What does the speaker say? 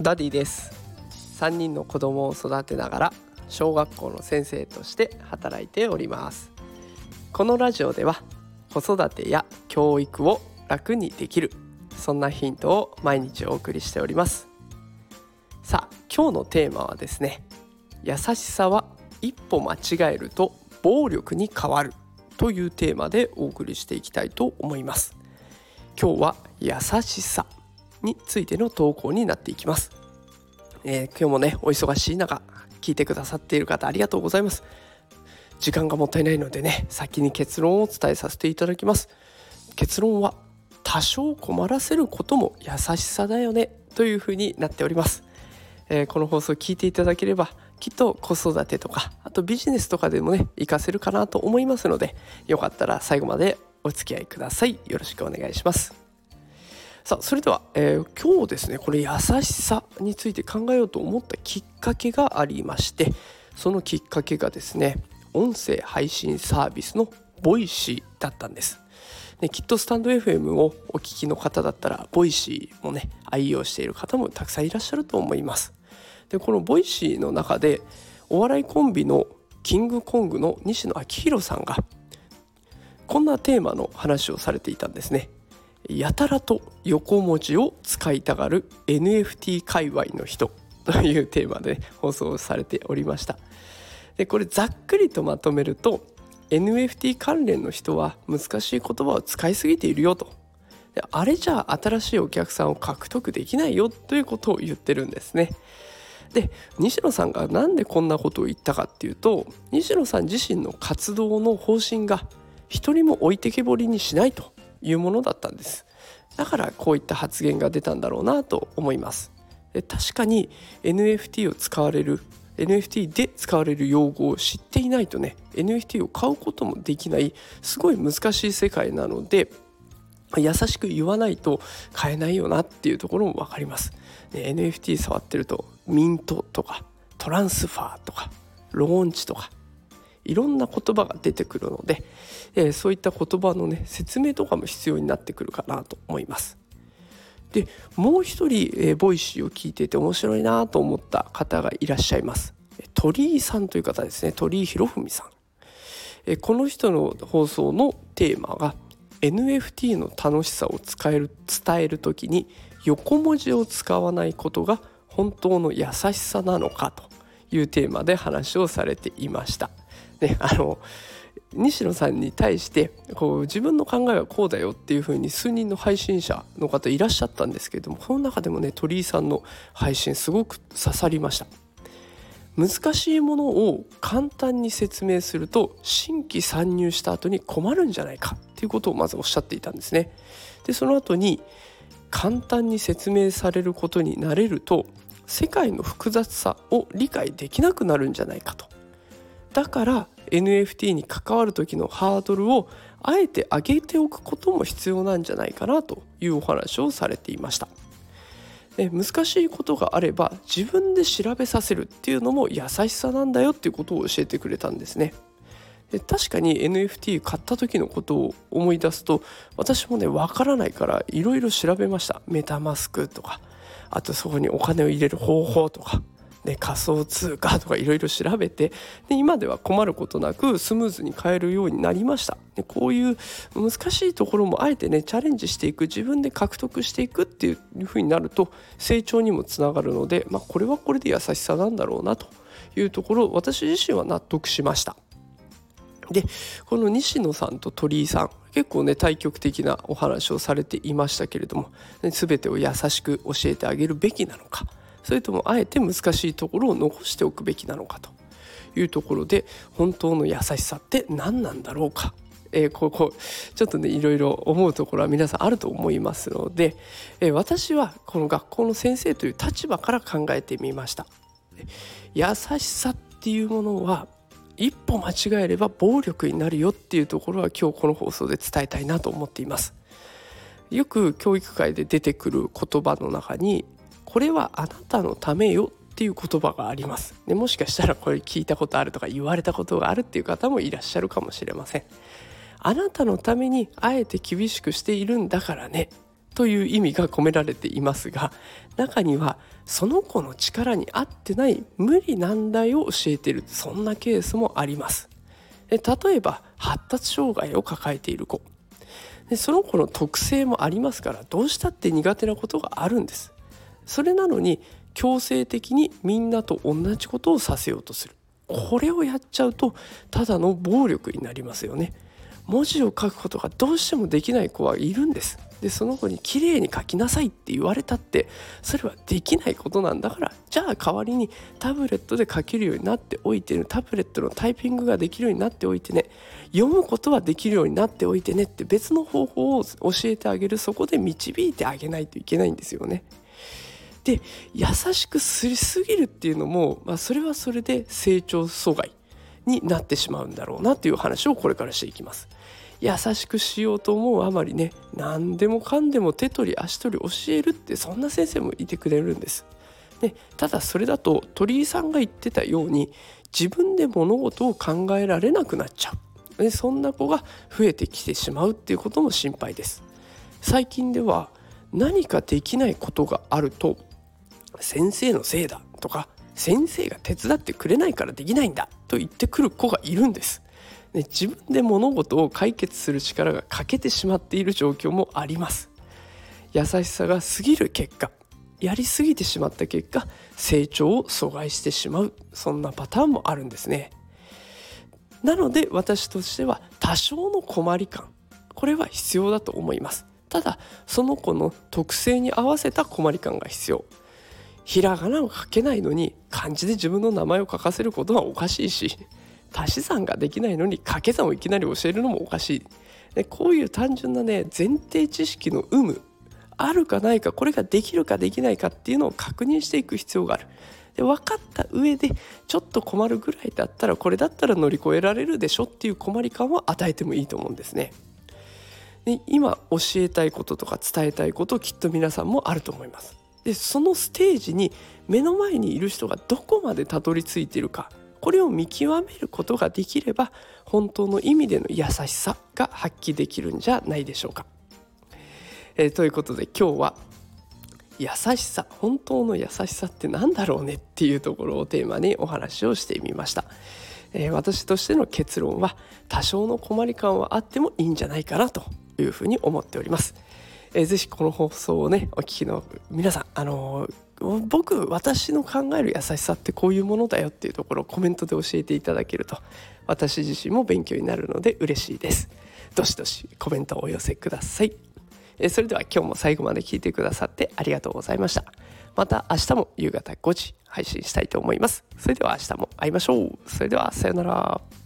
ダディです。3人の子供を育てながら小学校の先生として働いております。このラジオでは子育てや教育を楽にできるそんなヒントを毎日お送りしております。さあ今日のテーマはですね優しさは一歩間違えると暴力に変わるというテーマでお送りしていきたいと思います。今日は優しさ。についての投稿になっていきます、えー、今日もねお忙しい中聞いてくださっている方ありがとうございます。時間がもったいないのでね先に結論を伝えさせていただきます。結論は多少困らせることも優しさだよねというふうになっております、えー、この放送を聞いていただければきっと子育てとかあとビジネスとかでもね活かせるかなと思いますのでよかったら最後までお付き合いください。よろしくお願いします。さあそれでは、えー、今日ですねこれ優しさについて考えようと思ったきっかけがありましてそのきっかけがですね音声配信サービスの Voicy だったんです。ね、きっとスタンド FM をお聞きの方だったら Voicy もね愛用している方もたくさんいらっしゃると思います。でこの Voicy の中でお笑いコンビのキングコングの西野昭弘さんがこんなテーマの話をされていたんですね。やたらと横文字を使いたがる NFT 界隈の人 というテーマで 放送されておりました。でこれざっくりとまとめると NFT 関連の人は難しい言葉を使いすぎているよと。であれじゃあ新しいお客さんを獲得できないよということを言ってるんですね。で西野さんが何でこんなことを言ったかっていうと西野さん自身の活動の方針が一人も置いてけぼりにしないと。いうものだったんです。だからこういった発言が出たんだろうなと思います。確かに NFT を使われる NFT で使われる用語を知っていないとね NFT を買うこともできないすごい難しい世界なので優しく言わないと買えないよなっていうところも分かります、ね、NFT 触ってるとミントとかトランスファーとかローンチとかいろんな言葉が出てくるので、えー、そういった言葉のね説明とかも必要になってくるかなと思います。でもう一人、えー、 Voicy を聞いてて面白いなと思った方がいらっしゃいます。鳥居さんという方ですね鳥居博文さん。えー、この人の放送のテーマが NFT の楽しさを使える伝える時に横文字を使わないことが本当の優しさなのかというテーマで話をされていました。ね、あの西野さんに対してこう自分の考えはこうだよっていうふうに数人の配信者の方いらっしゃったんですけれどもその中でもね鳥居さんの配信すごく刺さりました。難しいものを簡単に説明すると新規参入した後に困るんじゃないかっていうことをまずおっしゃっていたんですね。でその後に簡単に説明されることになれると世界の複雑さを理解できなくなるんじゃないかと。だから NFT に関わる時のハードルをあえて上げておくことも必要なんじゃないかなというお話をされていました。難しいことがあれば自分で調べさせるっていうのも優しさなんだよっていうことを教えてくれたんですね。確かに NFT 買った時のことを思い出すと私もねわからないからいろいろ調べましたメタマスクとかあとそこにお金を入れる方法とかね、仮想通貨とかいろいろ調べてで今では困ることなくスムーズに買えるようになりましたでこういう難しいところもあえてねチャレンジしていく自分で獲得していくっていうふうになると成長にもつながるので、まあ、これはこれで優しさなんだろうなというところを私自身は納得しました。でこの西野さんと鳥居さん結構ね対極的なお話をされていましたけれども、全てを優しく教えてあげるべきなのかそれともあえて難しいところを残しておくべきなのかと。いうところで本当の優しさって何なんだろうか。えー、ここちょっとねいろいろ思うところは皆さんあると思いますので、えー、私はこの学校の先生という立場から考えてみました。優しさっていうものは一歩間違えれば暴力になるよっていうところは今日この放送で伝えたいなと思っています。よく教育界で出てくる言葉の中にこれはあなたのためよっていう言葉があります。でもしかしたらこれ聞いたことあるとか言われたことがあるっていう方もいらっしゃるかもしれません。あなたのためにあえて厳しくしているんだからねという意味が込められていますが中にはその子の力に合ってない無理難題を教えているそんなケースもあります。例えば発達障害を抱えている子。でその子の特性もありますからどうしたって苦手なことがあるんです。それなのに強制的にみんなと同じことをさせようとする。これをやっちゃうとただの暴力になりますよね。文字を書くことがどうしてもできない子はいるんです。でその子に綺麗に書きなさいって言われたってそれはできないことなんだから。じゃあ代わりにタブレットで書けるようになっておいてね。タブレットのタイピングができるようになっておいてね。読むことはできるようになっておいてねって別の方法を教えてあげる。そこで導いてあげないといけないんですよね。で優しくすりすぎるっていうのも、まあ、それはそれで成長阻害になってしまうんだろうなという話をこれからしていきます。優しくしようと思うあまりね何でもかんでも手取り足取り教えるってそんな先生もいてくれるんです。でただそれだと鳥居さんが言ってたように自分で物事を考えられなくなっちゃうでそんな子が増えてきてしまうっていうことも心配です最近では何かできないことがあると先生のせいだとか先生が手伝ってくれないからできないんだと言ってくる子がいるんです。ね、自分で物事を解決する力が欠けてしまっている状況もあります。優しさが過ぎる結果やりすぎてしまった結果成長を阻害してしまうそんなパターンもあるんですね。なので私としては多少の困り感これは必要だと思います。ただその子の特性に合わせた困り感が必要。ひらがなを書けないのに漢字で自分の名前を書かせることはおかしいし足し算ができないのに掛け算をいきなり教えるのもおかしい。でこういう単純なね前提知識の有無あるかないかこれができるかできないかっていうのを確認していく必要がある。で分かった上でちょっと困るぐらいだったらこれだったら乗り越えられるでしょっていう困り感を与えてもいいと思うんですね。で今教えたいこととか伝えたいこときっと皆さんもあると思います。でそのステージに目の前にいる人がどこまでたどり着いているかこれを見極めることができれば本当の意味での優しさが発揮できるんじゃないでしょうか。えー、ということで今日は優しさ本当の優しさって何だろうね？っていうところをテーマにお話をしてみました。えー、私としての結論は多少の困り感はあってもいいんじゃないかなというふうに思っております。えー、ぜひこの放送をねお聞きの皆さんあのー僕私の考える優しさってこういうものだよっていうところをコメントで教えていただけると私自身も勉強になるので嬉しいです。どしどしコメントをお寄せください。えそれでは今日も最後まで聞いてくださってありがとうございました。また明日も夕方5時配信したいと思います。それでは明日も会いましょう。それではさようなら。